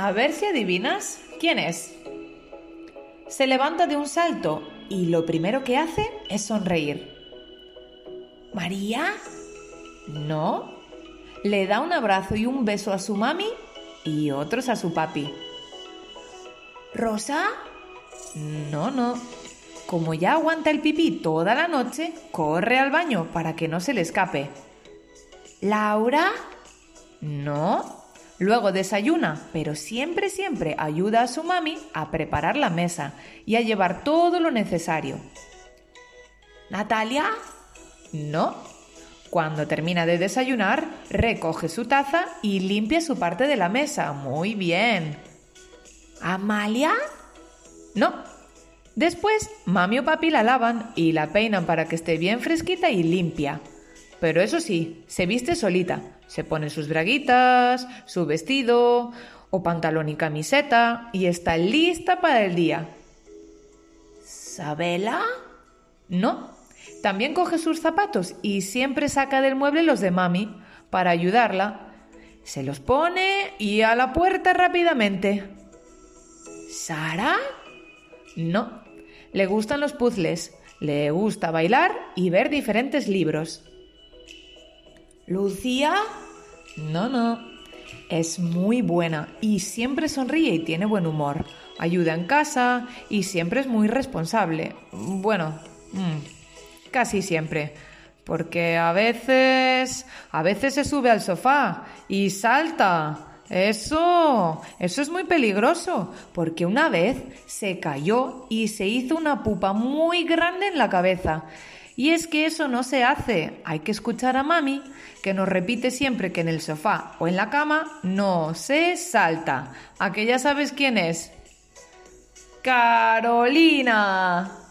A ver si adivinas quién es. Se levanta de un salto y lo primero que hace es sonreír. ¿María? No. Le da un abrazo y un beso a su mami y otros a su papi. ¿Rosa? No, no. Como ya aguanta el pipí toda la noche, corre al baño para que no se le escape. ¿Laura? No. Luego desayuna, pero siempre, siempre ayuda a su mami a preparar la mesa y a llevar todo lo necesario. ¿Natalia? No. Cuando termina de desayunar, recoge su taza y limpia su parte de la mesa. Muy bien. ¿Amalia? No. Después, mami o papi la lavan y la peinan para que esté bien fresquita y limpia. Pero eso sí, se viste solita. Se pone sus braguitas, su vestido o pantalón y camiseta y está lista para el día. ¿Sabela? No. También coge sus zapatos y siempre saca del mueble los de mami para ayudarla. Se los pone y a la puerta rápidamente. ¿Sara? No. Le gustan los puzzles, le gusta bailar y ver diferentes libros. ¿Lucía? No, no. Es muy buena y siempre sonríe y tiene buen humor. Ayuda en casa y siempre es muy responsable. Bueno, mm, casi siempre. Porque a veces... a veces se sube al sofá y salta. Eso, eso es muy peligroso, porque una vez se cayó y se hizo una pupa muy grande en la cabeza. Y es que eso no se hace. Hay que escuchar a mami, que nos repite siempre que en el sofá o en la cama no se salta. ¿A que ya sabes quién es? Carolina.